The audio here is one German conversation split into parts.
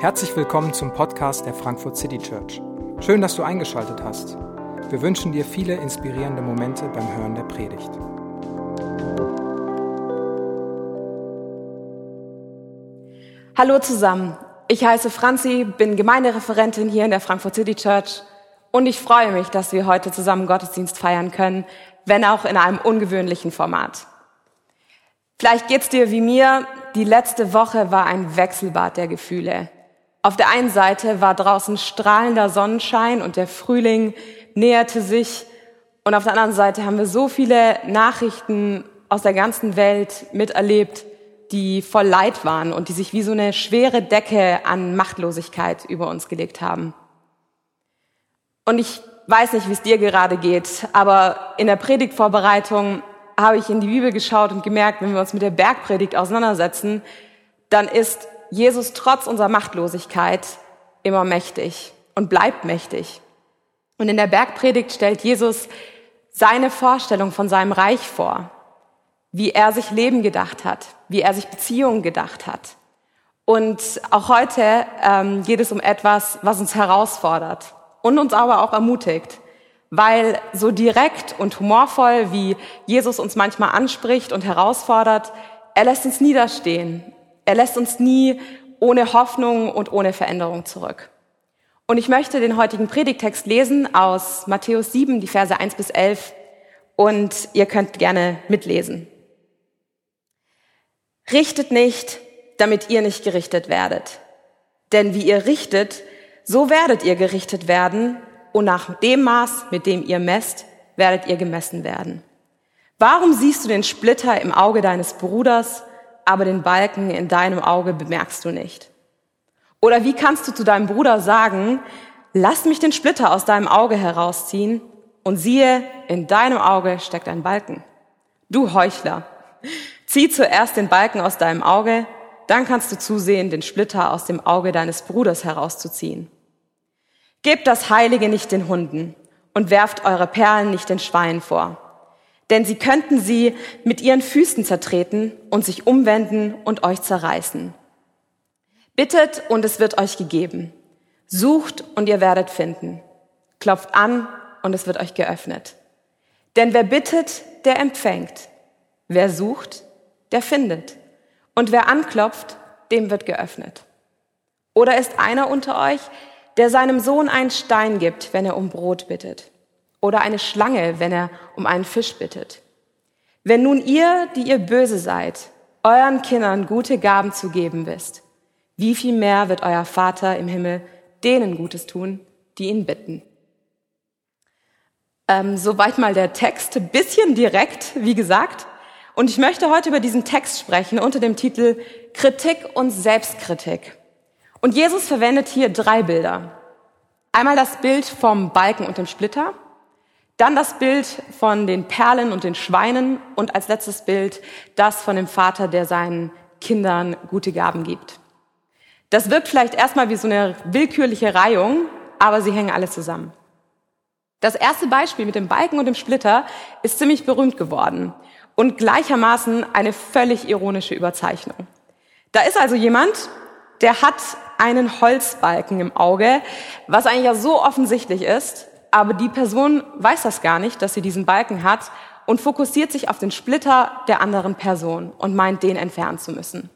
Herzlich willkommen zum Podcast der Frankfurt City Church. Schön, dass du eingeschaltet hast. Wir wünschen dir viele inspirierende Momente beim Hören der Predigt. Hallo zusammen, ich heiße Franzi, bin Gemeindereferentin hier in der Frankfurt City Church und ich freue mich, dass wir heute zusammen Gottesdienst feiern können, wenn auch in einem ungewöhnlichen Format. Vielleicht geht's dir wie mir, die letzte Woche war ein Wechselbad der Gefühle. Auf der einen Seite war draußen strahlender Sonnenschein und der Frühling näherte sich. Und auf der anderen Seite haben wir so viele Nachrichten aus der ganzen Welt miterlebt, die voll Leid waren und die sich wie so eine schwere Decke an Machtlosigkeit über uns gelegt haben. Und ich weiß nicht, wie es dir gerade geht, aber in der Predigtvorbereitung habe ich in die Bibel geschaut und gemerkt, wenn wir uns mit der Bergpredigt auseinandersetzen, dann ist Jesus trotz unserer Machtlosigkeit immer mächtig und bleibt mächtig. Und in der Bergpredigt stellt Jesus seine Vorstellung von seinem Reich vor, wie er sich Leben gedacht hat, wie er sich Beziehungen gedacht hat. Und auch heute ähm, geht es um etwas, was uns herausfordert und uns aber auch ermutigt, weil so direkt und humorvoll, wie Jesus uns manchmal anspricht und herausfordert, er lässt uns niederstehen er lässt uns nie ohne Hoffnung und ohne Veränderung zurück. Und ich möchte den heutigen Predigtext lesen aus Matthäus 7, die Verse 1 bis 11. Und ihr könnt gerne mitlesen. Richtet nicht, damit ihr nicht gerichtet werdet. Denn wie ihr richtet, so werdet ihr gerichtet werden. Und nach dem Maß, mit dem ihr messt, werdet ihr gemessen werden. Warum siehst du den Splitter im Auge deines Bruders aber den Balken in deinem Auge bemerkst du nicht? Oder wie kannst du zu deinem Bruder sagen, lass mich den Splitter aus deinem Auge herausziehen und siehe, in deinem Auge steckt ein Balken? Du Heuchler, zieh zuerst den Balken aus deinem Auge, dann kannst du zusehen, den Splitter aus dem Auge deines Bruders herauszuziehen. Gebt das Heilige nicht den Hunden und werft eure Perlen nicht den Schweinen vor denn sie könnten sie mit ihren Füßen zertreten und sich umwenden und euch zerreißen. Bittet und es wird euch gegeben. Sucht und ihr werdet finden. Klopft an und es wird euch geöffnet. Denn wer bittet, der empfängt. Wer sucht, der findet. Und wer anklopft, dem wird geöffnet. Oder ist einer unter euch, der seinem Sohn einen Stein gibt, wenn er um Brot bittet? oder eine Schlange, wenn er um einen Fisch bittet. Wenn nun ihr, die ihr böse seid, euren Kindern gute Gaben zu geben wisst, wie viel mehr wird euer Vater im Himmel denen Gutes tun, die ihn bitten? Ähm, soweit mal der Text, bisschen direkt, wie gesagt. Und ich möchte heute über diesen Text sprechen unter dem Titel Kritik und Selbstkritik. Und Jesus verwendet hier drei Bilder. Einmal das Bild vom Balken und dem Splitter, dann das Bild von den Perlen und den Schweinen und als letztes Bild das von dem Vater, der seinen Kindern gute Gaben gibt. Das wirkt vielleicht erstmal wie so eine willkürliche Reihung, aber sie hängen alle zusammen. Das erste Beispiel mit dem Balken und dem Splitter ist ziemlich berühmt geworden und gleichermaßen eine völlig ironische Überzeichnung. Da ist also jemand, der hat einen Holzbalken im Auge, was eigentlich ja so offensichtlich ist, aber die Person weiß das gar nicht, dass sie diesen Balken hat und fokussiert sich auf den Splitter der anderen Person und meint, den entfernen zu müssen.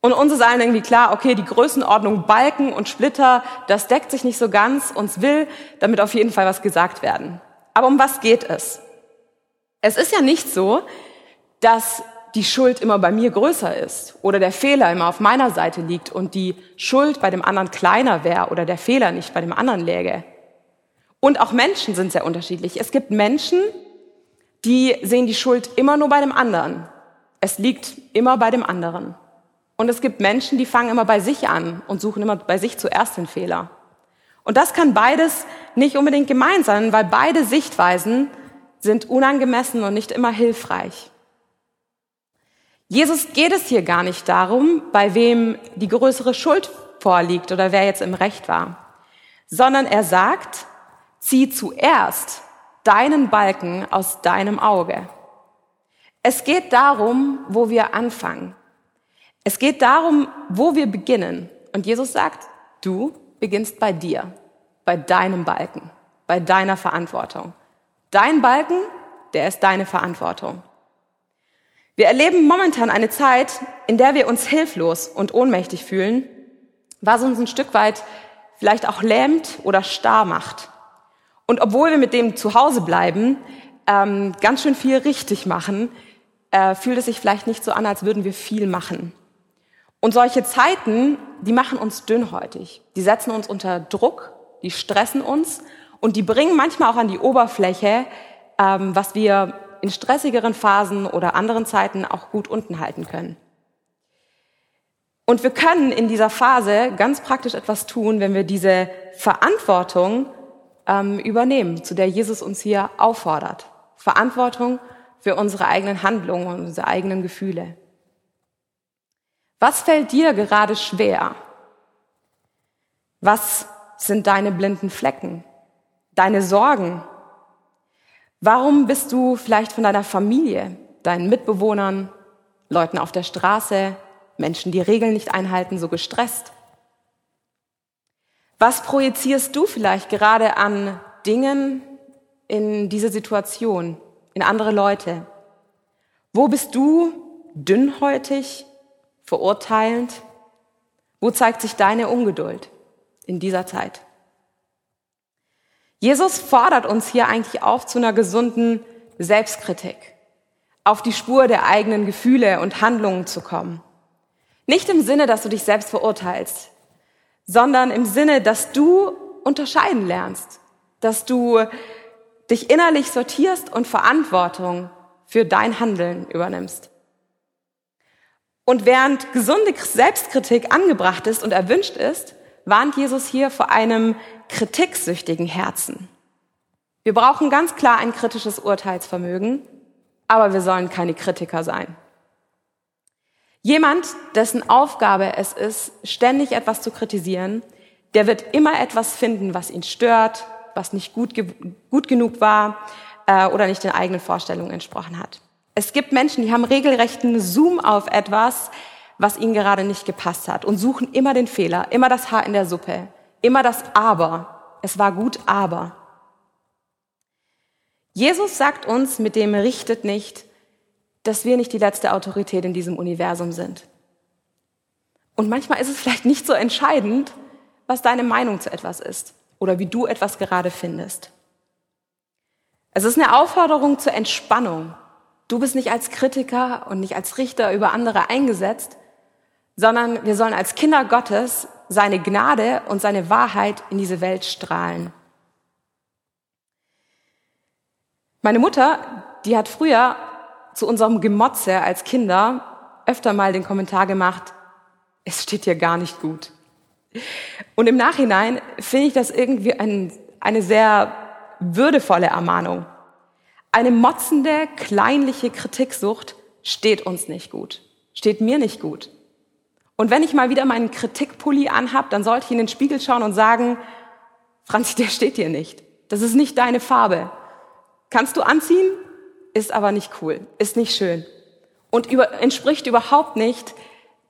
Und uns ist allen irgendwie klar, okay, die Größenordnung Balken und Splitter, das deckt sich nicht so ganz. Uns will damit auf jeden Fall was gesagt werden. Aber um was geht es? Es ist ja nicht so, dass die Schuld immer bei mir größer ist oder der Fehler immer auf meiner Seite liegt und die Schuld bei dem anderen kleiner wäre oder der Fehler nicht bei dem anderen läge. Und auch Menschen sind sehr unterschiedlich. Es gibt Menschen, die sehen die Schuld immer nur bei dem anderen. Es liegt immer bei dem anderen. Und es gibt Menschen, die fangen immer bei sich an und suchen immer bei sich zuerst den Fehler. Und das kann beides nicht unbedingt gemeint sein, weil beide Sichtweisen sind unangemessen und nicht immer hilfreich. Jesus geht es hier gar nicht darum, bei wem die größere Schuld vorliegt oder wer jetzt im Recht war, sondern er sagt, zieh zuerst deinen Balken aus deinem Auge. Es geht darum, wo wir anfangen. Es geht darum, wo wir beginnen. Und Jesus sagt, du beginnst bei dir, bei deinem Balken, bei deiner Verantwortung. Dein Balken, der ist deine Verantwortung. Wir erleben momentan eine Zeit, in der wir uns hilflos und ohnmächtig fühlen, was uns ein Stück weit vielleicht auch lähmt oder starr macht. Und obwohl wir mit dem Zuhause bleiben, ähm, ganz schön viel richtig machen, äh, fühlt es sich vielleicht nicht so an, als würden wir viel machen. Und solche Zeiten, die machen uns dünnhäutig. Die setzen uns unter Druck, die stressen uns und die bringen manchmal auch an die Oberfläche, ähm, was wir in stressigeren Phasen oder anderen Zeiten auch gut unten halten können. Und wir können in dieser Phase ganz praktisch etwas tun, wenn wir diese Verantwortung ähm, übernehmen, zu der Jesus uns hier auffordert. Verantwortung für unsere eigenen Handlungen und unsere eigenen Gefühle. Was fällt dir gerade schwer? Was sind deine blinden Flecken? Deine Sorgen? Warum bist du vielleicht von deiner Familie, deinen Mitbewohnern, Leuten auf der Straße, Menschen, die Regeln nicht einhalten, so gestresst? Was projizierst du vielleicht gerade an Dingen in diese Situation, in andere Leute? Wo bist du dünnhäutig, verurteilend? Wo zeigt sich deine Ungeduld in dieser Zeit? Jesus fordert uns hier eigentlich auf zu einer gesunden Selbstkritik, auf die Spur der eigenen Gefühle und Handlungen zu kommen. Nicht im Sinne, dass du dich selbst verurteilst, sondern im Sinne, dass du unterscheiden lernst, dass du dich innerlich sortierst und Verantwortung für dein Handeln übernimmst. Und während gesunde Selbstkritik angebracht ist und erwünscht ist, warnt Jesus hier vor einem kritiksüchtigen Herzen. Wir brauchen ganz klar ein kritisches Urteilsvermögen, aber wir sollen keine Kritiker sein. Jemand, dessen Aufgabe es ist, ständig etwas zu kritisieren, der wird immer etwas finden, was ihn stört, was nicht gut, gut genug war äh, oder nicht den eigenen Vorstellungen entsprochen hat. Es gibt Menschen, die haben regelrechten Zoom auf etwas, was ihnen gerade nicht gepasst hat und suchen immer den Fehler, immer das Haar in der Suppe, immer das Aber. Es war gut, aber. Jesus sagt uns mit dem richtet nicht, dass wir nicht die letzte Autorität in diesem Universum sind. Und manchmal ist es vielleicht nicht so entscheidend, was deine Meinung zu etwas ist oder wie du etwas gerade findest. Es ist eine Aufforderung zur Entspannung. Du bist nicht als Kritiker und nicht als Richter über andere eingesetzt, sondern wir sollen als Kinder Gottes seine Gnade und seine Wahrheit in diese Welt strahlen. Meine Mutter, die hat früher zu unserem Gemotze als Kinder öfter mal den Kommentar gemacht, es steht hier gar nicht gut. Und im Nachhinein finde ich das irgendwie ein, eine sehr würdevolle Ermahnung. Eine motzende, kleinliche Kritiksucht steht uns nicht gut, steht mir nicht gut. Und wenn ich mal wieder meinen Kritikpulli anhab, dann sollte ich in den Spiegel schauen und sagen, Franzi, der steht dir nicht. Das ist nicht deine Farbe. Kannst du anziehen, ist aber nicht cool, ist nicht schön und über, entspricht überhaupt nicht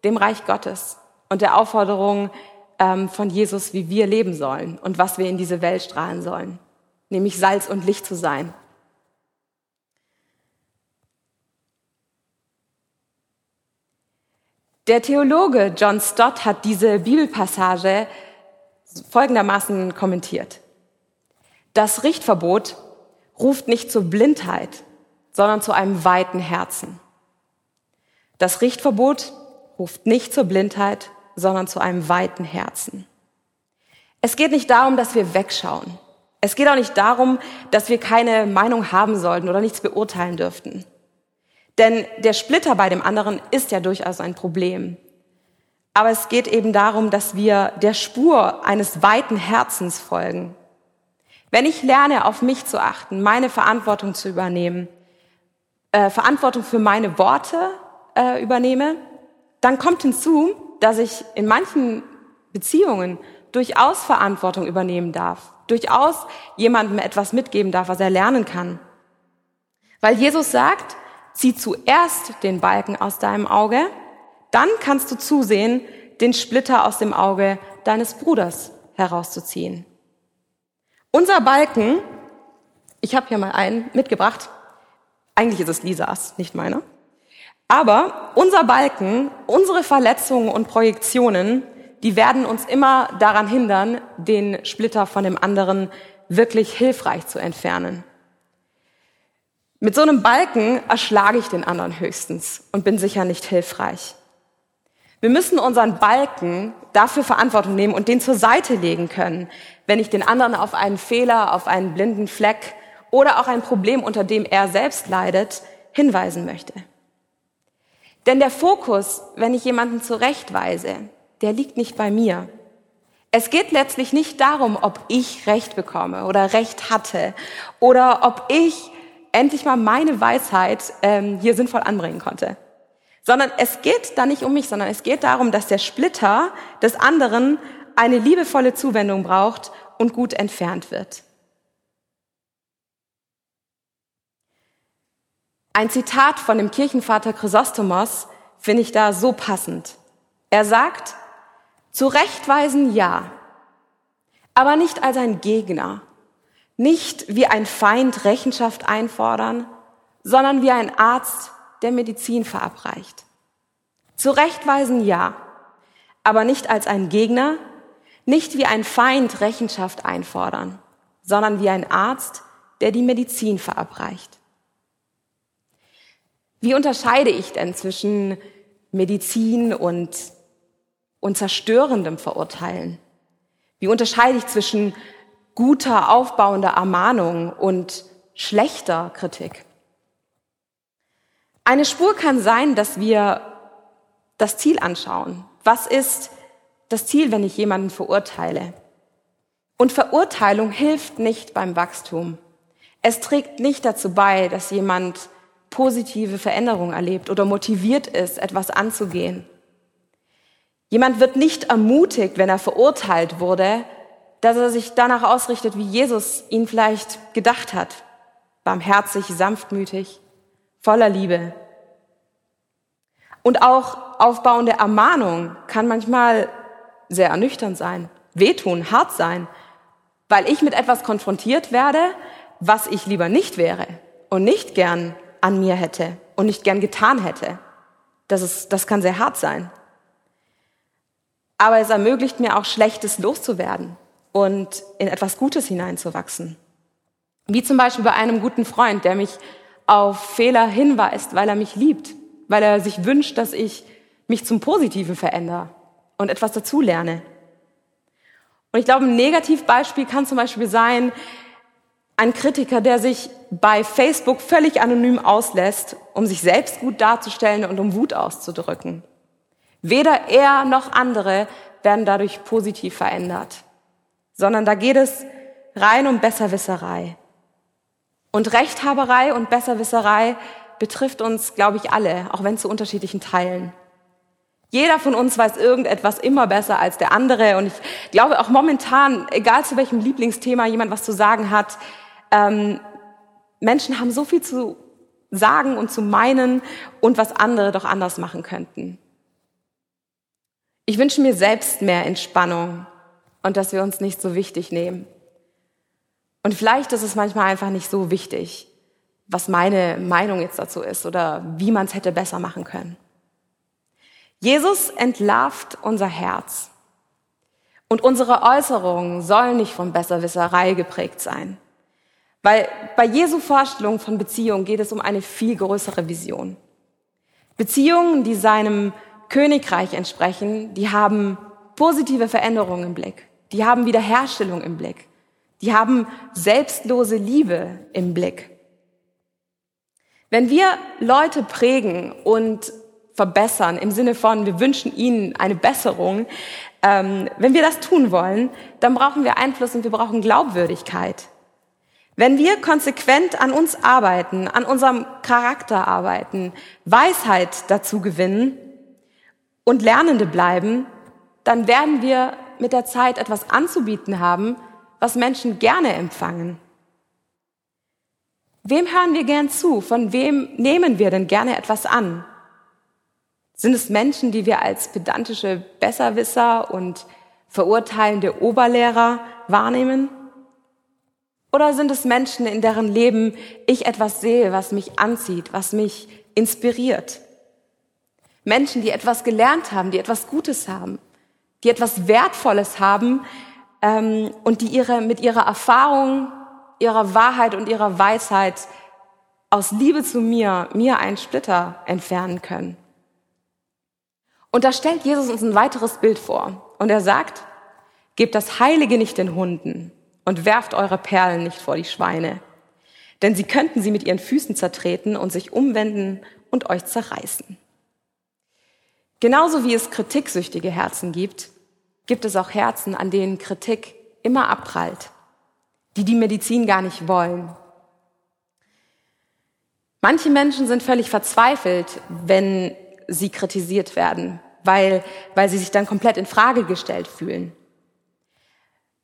dem Reich Gottes und der Aufforderung ähm, von Jesus, wie wir leben sollen und was wir in diese Welt strahlen sollen, nämlich Salz und Licht zu sein. Der Theologe John Stott hat diese Bibelpassage folgendermaßen kommentiert. Das Richtverbot ruft nicht zur Blindheit, sondern zu einem weiten Herzen. Das Richtverbot ruft nicht zur Blindheit, sondern zu einem weiten Herzen. Es geht nicht darum, dass wir wegschauen. Es geht auch nicht darum, dass wir keine Meinung haben sollten oder nichts beurteilen dürften. Denn der Splitter bei dem anderen ist ja durchaus ein Problem. Aber es geht eben darum, dass wir der Spur eines weiten Herzens folgen. Wenn ich lerne, auf mich zu achten, meine Verantwortung zu übernehmen, äh, Verantwortung für meine Worte äh, übernehme, dann kommt hinzu, dass ich in manchen Beziehungen durchaus Verantwortung übernehmen darf, durchaus jemandem etwas mitgeben darf, was er lernen kann. Weil Jesus sagt, zieh zuerst den Balken aus deinem Auge, dann kannst du zusehen, den Splitter aus dem Auge deines Bruders herauszuziehen. Unser Balken, ich habe hier mal einen mitgebracht, eigentlich ist es Lisas, nicht meiner. Aber unser Balken, unsere Verletzungen und Projektionen, die werden uns immer daran hindern, den Splitter von dem anderen wirklich hilfreich zu entfernen. Mit so einem Balken erschlage ich den anderen höchstens und bin sicher nicht hilfreich. Wir müssen unseren Balken dafür Verantwortung nehmen und den zur Seite legen können, wenn ich den anderen auf einen Fehler, auf einen blinden Fleck oder auch ein Problem, unter dem er selbst leidet, hinweisen möchte. Denn der Fokus, wenn ich jemanden zurechtweise, der liegt nicht bei mir. Es geht letztlich nicht darum, ob ich Recht bekomme oder Recht hatte oder ob ich endlich mal meine Weisheit ähm, hier sinnvoll anbringen konnte sondern es geht da nicht um mich, sondern es geht darum, dass der Splitter des anderen eine liebevolle Zuwendung braucht und gut entfernt wird. Ein Zitat von dem Kirchenvater Chrysostomos finde ich da so passend. Er sagt, zurechtweisen ja, aber nicht als ein Gegner, nicht wie ein Feind Rechenschaft einfordern, sondern wie ein Arzt der Medizin verabreicht. Zurechtweisen ja, aber nicht als ein Gegner, nicht wie ein Feind Rechenschaft einfordern, sondern wie ein Arzt, der die Medizin verabreicht. Wie unterscheide ich denn zwischen Medizin und, und zerstörendem Verurteilen? Wie unterscheide ich zwischen guter, aufbauender Ermahnung und schlechter Kritik? Eine Spur kann sein, dass wir das Ziel anschauen. Was ist das Ziel, wenn ich jemanden verurteile? Und Verurteilung hilft nicht beim Wachstum. Es trägt nicht dazu bei, dass jemand positive Veränderungen erlebt oder motiviert ist, etwas anzugehen. Jemand wird nicht ermutigt, wenn er verurteilt wurde, dass er sich danach ausrichtet, wie Jesus ihn vielleicht gedacht hat. Barmherzig, sanftmütig, voller Liebe. Und auch aufbauende Ermahnung kann manchmal sehr ernüchternd sein, wehtun, hart sein, weil ich mit etwas konfrontiert werde, was ich lieber nicht wäre und nicht gern an mir hätte und nicht gern getan hätte. Das, ist, das kann sehr hart sein. Aber es ermöglicht mir auch Schlechtes loszuwerden und in etwas Gutes hineinzuwachsen. Wie zum Beispiel bei einem guten Freund, der mich auf Fehler hinweist, weil er mich liebt, weil er sich wünscht, dass ich mich zum Positiven verändere und etwas dazulerne. Und ich glaube, ein Negativbeispiel kann zum Beispiel sein, ein Kritiker, der sich bei Facebook völlig anonym auslässt, um sich selbst gut darzustellen und um Wut auszudrücken. Weder er noch andere werden dadurch positiv verändert, sondern da geht es rein um Besserwisserei. Und Rechthaberei und Besserwisserei betrifft uns, glaube ich, alle, auch wenn zu unterschiedlichen Teilen. Jeder von uns weiß irgendetwas immer besser als der andere. Und ich glaube auch momentan, egal zu welchem Lieblingsthema jemand was zu sagen hat, ähm, Menschen haben so viel zu sagen und zu meinen und was andere doch anders machen könnten. Ich wünsche mir selbst mehr Entspannung und dass wir uns nicht so wichtig nehmen. Und vielleicht ist es manchmal einfach nicht so wichtig, was meine Meinung jetzt dazu ist oder wie man es hätte besser machen können. Jesus entlarvt unser Herz. Und unsere Äußerungen sollen nicht von Besserwisserei geprägt sein. Weil bei Jesu Vorstellung von Beziehungen geht es um eine viel größere Vision. Beziehungen, die seinem Königreich entsprechen, die haben positive Veränderungen im Blick. Die haben Wiederherstellung im Blick. Die haben selbstlose Liebe im Blick. Wenn wir Leute prägen und verbessern, im Sinne von, wir wünschen ihnen eine Besserung, ähm, wenn wir das tun wollen, dann brauchen wir Einfluss und wir brauchen Glaubwürdigkeit. Wenn wir konsequent an uns arbeiten, an unserem Charakter arbeiten, Weisheit dazu gewinnen und Lernende bleiben, dann werden wir mit der Zeit etwas anzubieten haben, was Menschen gerne empfangen. Wem hören wir gern zu? Von wem nehmen wir denn gerne etwas an? Sind es Menschen, die wir als pedantische Besserwisser und verurteilende Oberlehrer wahrnehmen? Oder sind es Menschen, in deren Leben ich etwas sehe, was mich anzieht, was mich inspiriert? Menschen, die etwas gelernt haben, die etwas Gutes haben, die etwas Wertvolles haben ähm, und die ihre, mit ihrer Erfahrung, ihrer Wahrheit und ihrer Weisheit aus Liebe zu mir, mir einen Splitter entfernen können. Und da stellt Jesus uns ein weiteres Bild vor. Und er sagt, gebt das Heilige nicht den Hunden und werft eure Perlen nicht vor die Schweine. Denn sie könnten sie mit ihren Füßen zertreten und sich umwenden und euch zerreißen. Genauso wie es kritiksüchtige Herzen gibt, gibt es auch Herzen, an denen Kritik immer abprallt, die die Medizin gar nicht wollen. Manche Menschen sind völlig verzweifelt, wenn sie kritisiert werden, weil, weil sie sich dann komplett in Frage gestellt fühlen.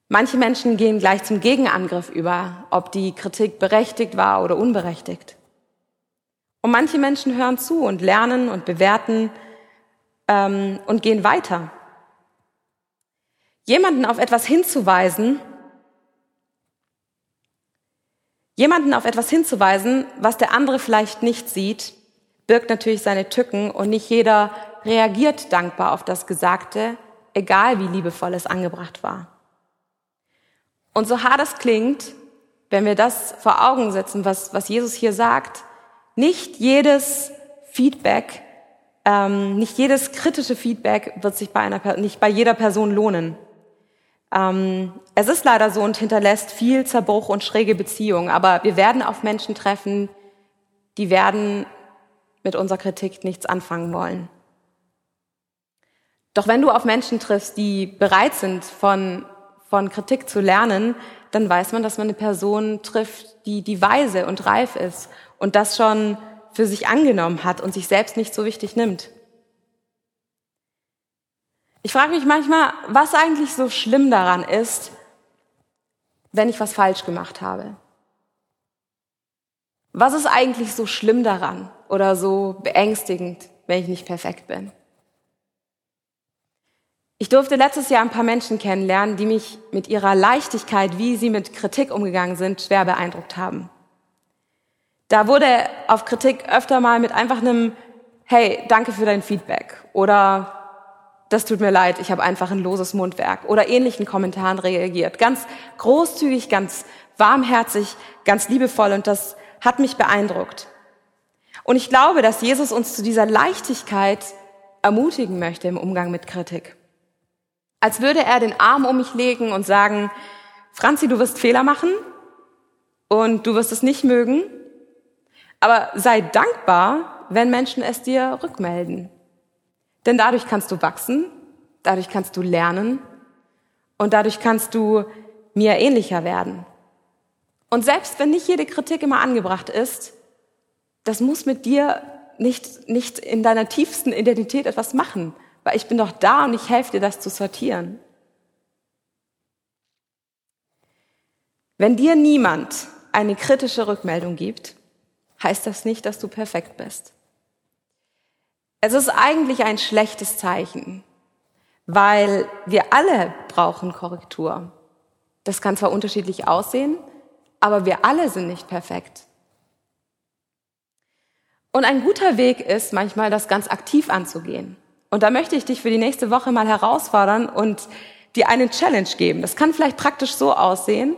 Manche Menschen gehen gleich zum Gegenangriff über, ob die Kritik berechtigt war oder unberechtigt. Und manche Menschen hören zu und lernen und bewerten ähm, und gehen weiter. Jemanden auf etwas hinzuweisen, jemanden auf etwas hinzuweisen, was der andere vielleicht nicht sieht, birgt natürlich seine Tücken und nicht jeder reagiert dankbar auf das Gesagte, egal wie liebevoll es angebracht war. Und so hart es klingt, wenn wir das vor Augen setzen, was, was Jesus hier sagt, nicht jedes Feedback, ähm, nicht jedes kritische Feedback wird sich bei einer, nicht bei jeder Person lohnen. Ähm, es ist leider so und hinterlässt viel Zerbruch und schräge Beziehungen, aber wir werden auf Menschen treffen, die werden mit unserer Kritik nichts anfangen wollen. Doch wenn du auf Menschen triffst, die bereit sind, von, von Kritik zu lernen, dann weiß man, dass man eine Person trifft, die, die weise und reif ist und das schon für sich angenommen hat und sich selbst nicht so wichtig nimmt. Ich frage mich manchmal, was eigentlich so schlimm daran ist, wenn ich was falsch gemacht habe. Was ist eigentlich so schlimm daran oder so beängstigend, wenn ich nicht perfekt bin? Ich durfte letztes Jahr ein paar Menschen kennenlernen, die mich mit ihrer Leichtigkeit, wie sie mit Kritik umgegangen sind, schwer beeindruckt haben. Da wurde auf Kritik öfter mal mit einfach einem Hey, danke für dein Feedback oder das tut mir leid, ich habe einfach ein loses Mundwerk oder ähnlichen Kommentaren reagiert. Ganz großzügig, ganz warmherzig, ganz liebevoll und das hat mich beeindruckt. Und ich glaube, dass Jesus uns zu dieser Leichtigkeit ermutigen möchte im Umgang mit Kritik. Als würde er den Arm um mich legen und sagen, Franzi, du wirst Fehler machen und du wirst es nicht mögen, aber sei dankbar, wenn Menschen es dir rückmelden. Denn dadurch kannst du wachsen, dadurch kannst du lernen und dadurch kannst du mir ähnlicher werden. Und selbst wenn nicht jede Kritik immer angebracht ist, das muss mit dir nicht, nicht in deiner tiefsten Identität etwas machen, weil ich bin doch da und ich helfe dir, das zu sortieren. Wenn dir niemand eine kritische Rückmeldung gibt, heißt das nicht, dass du perfekt bist. Es ist eigentlich ein schlechtes Zeichen, weil wir alle brauchen Korrektur. Das kann zwar unterschiedlich aussehen, aber wir alle sind nicht perfekt. Und ein guter Weg ist manchmal, das ganz aktiv anzugehen. Und da möchte ich dich für die nächste Woche mal herausfordern und dir eine Challenge geben. Das kann vielleicht praktisch so aussehen,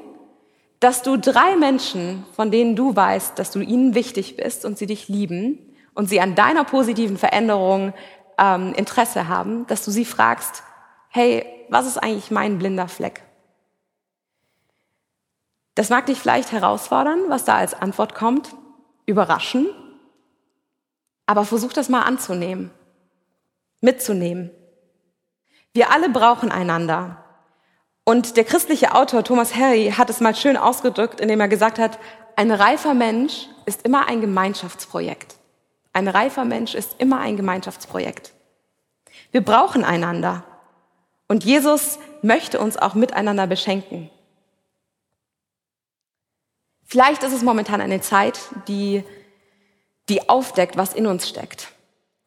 dass du drei Menschen, von denen du weißt, dass du ihnen wichtig bist und sie dich lieben, und sie an deiner positiven Veränderung ähm, Interesse haben, dass du sie fragst, hey, was ist eigentlich mein blinder Fleck? Das mag dich vielleicht herausfordern, was da als Antwort kommt, überraschen, aber versuch das mal anzunehmen, mitzunehmen. Wir alle brauchen einander. Und der christliche Autor Thomas Harry hat es mal schön ausgedrückt, indem er gesagt hat, ein reifer Mensch ist immer ein Gemeinschaftsprojekt. Ein reifer Mensch ist immer ein Gemeinschaftsprojekt. Wir brauchen einander. Und Jesus möchte uns auch miteinander beschenken. Vielleicht ist es momentan eine Zeit, die, die aufdeckt, was in uns steckt.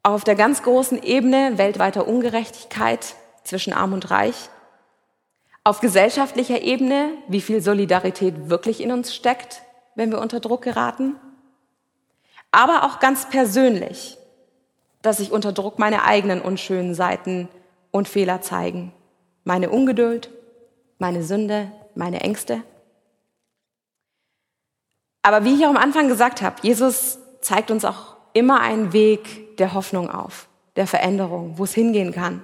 Auf der ganz großen Ebene weltweiter Ungerechtigkeit zwischen Arm und Reich. Auf gesellschaftlicher Ebene, wie viel Solidarität wirklich in uns steckt, wenn wir unter Druck geraten. Aber auch ganz persönlich, dass sich unter Druck meine eigenen unschönen Seiten und Fehler zeigen. Meine Ungeduld, meine Sünde, meine Ängste. Aber wie ich auch am Anfang gesagt habe, Jesus zeigt uns auch immer einen Weg der Hoffnung auf, der Veränderung, wo es hingehen kann.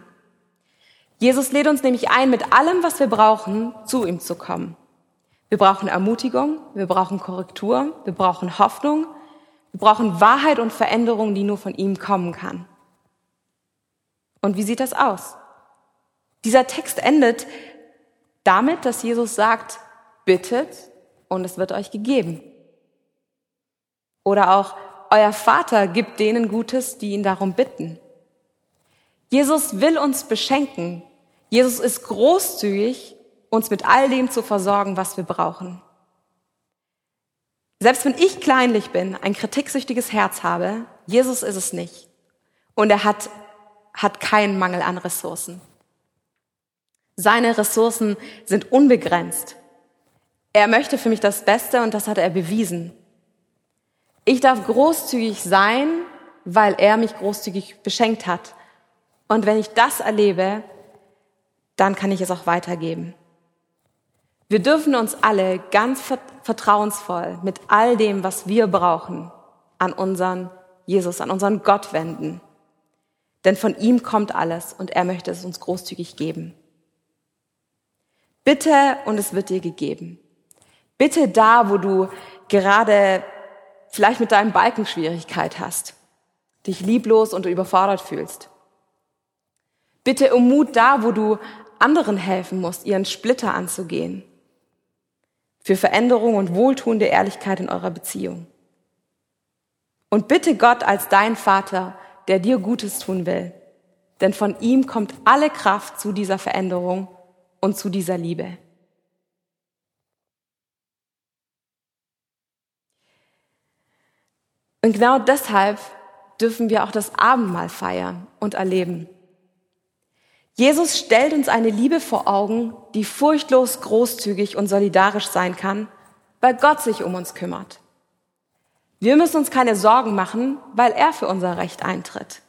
Jesus lädt uns nämlich ein, mit allem, was wir brauchen, zu ihm zu kommen. Wir brauchen Ermutigung, wir brauchen Korrektur, wir brauchen Hoffnung, wir brauchen Wahrheit und Veränderung, die nur von ihm kommen kann. Und wie sieht das aus? Dieser Text endet damit, dass Jesus sagt, bittet und es wird euch gegeben. Oder auch, euer Vater gibt denen Gutes, die ihn darum bitten. Jesus will uns beschenken. Jesus ist großzügig, uns mit all dem zu versorgen, was wir brauchen. Selbst wenn ich kleinlich bin, ein kritiksüchtiges Herz habe, Jesus ist es nicht. Und er hat, hat keinen Mangel an Ressourcen. Seine Ressourcen sind unbegrenzt. Er möchte für mich das Beste und das hat er bewiesen. Ich darf großzügig sein, weil er mich großzügig beschenkt hat. Und wenn ich das erlebe, dann kann ich es auch weitergeben. Wir dürfen uns alle ganz vertrauensvoll mit all dem, was wir brauchen, an unseren Jesus, an unseren Gott wenden. Denn von ihm kommt alles und er möchte es uns großzügig geben. Bitte und es wird dir gegeben. Bitte da, wo du gerade vielleicht mit deinem Balken Schwierigkeit hast, dich lieblos und überfordert fühlst. Bitte um Mut da, wo du anderen helfen musst, ihren Splitter anzugehen. Für Veränderung und wohltuende Ehrlichkeit in eurer Beziehung. Und bitte Gott als dein Vater, der dir Gutes tun will. Denn von ihm kommt alle Kraft zu dieser Veränderung und zu dieser Liebe. Und genau deshalb dürfen wir auch das Abendmahl feiern und erleben. Jesus stellt uns eine Liebe vor Augen, die furchtlos großzügig und solidarisch sein kann, weil Gott sich um uns kümmert. Wir müssen uns keine Sorgen machen, weil er für unser Recht eintritt.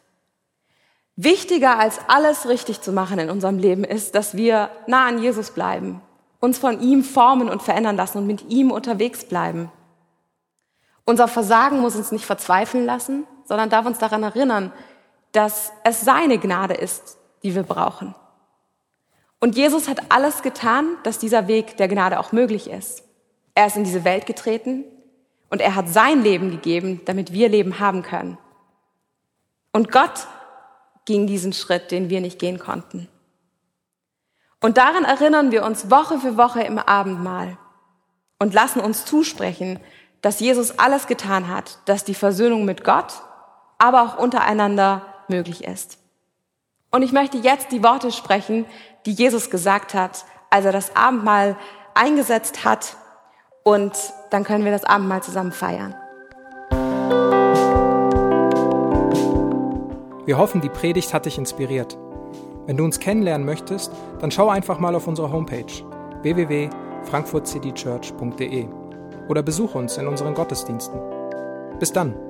Wichtiger als alles richtig zu machen in unserem Leben ist, dass wir nah an Jesus bleiben, uns von ihm formen und verändern lassen und mit ihm unterwegs bleiben. Unser Versagen muss uns nicht verzweifeln lassen, sondern darf uns daran erinnern, dass es seine Gnade ist, die wir brauchen. Und Jesus hat alles getan, dass dieser Weg der Gnade auch möglich ist. Er ist in diese Welt getreten und er hat sein Leben gegeben, damit wir Leben haben können. Und Gott ging diesen Schritt, den wir nicht gehen konnten. Und daran erinnern wir uns Woche für Woche im Abendmahl und lassen uns zusprechen, dass Jesus alles getan hat, dass die Versöhnung mit Gott, aber auch untereinander möglich ist. Und ich möchte jetzt die Worte sprechen, die Jesus gesagt hat, als er das Abendmahl eingesetzt hat. Und dann können wir das Abendmahl zusammen feiern. Wir hoffen, die Predigt hat dich inspiriert. Wenn du uns kennenlernen möchtest, dann schau einfach mal auf unsere Homepage www.frankfurtcitychurch.de oder besuche uns in unseren Gottesdiensten. Bis dann!